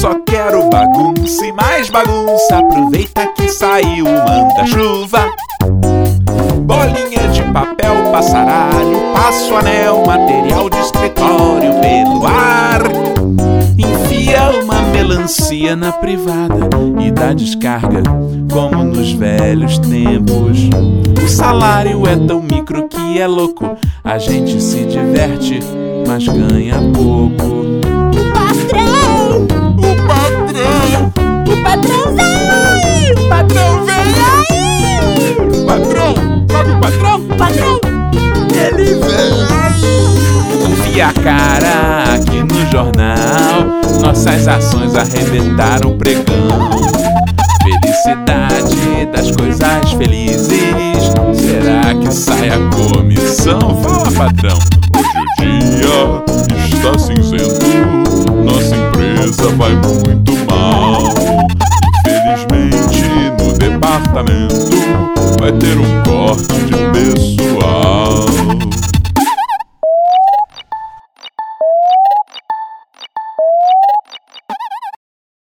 só quero bagunça e mais bagunça. Aproveita que saiu o manda-chuva. Bolinha de papel, passaralho, passo anel, material de escritório pelo ar. Enfia uma melancia na privada e dá descarga, como nos velhos tempos. O salário é tão micro que é louco, a gente se diverte, mas ganha pouco. A cara aqui no jornal. Nossas ações arrebentaram pregão. Felicidade das coisas felizes. Será que sai a comissão? Fala, patrão! Hoje o dia está cinzento. Nossa empresa vai muito mal. Infelizmente, no departamento vai ter um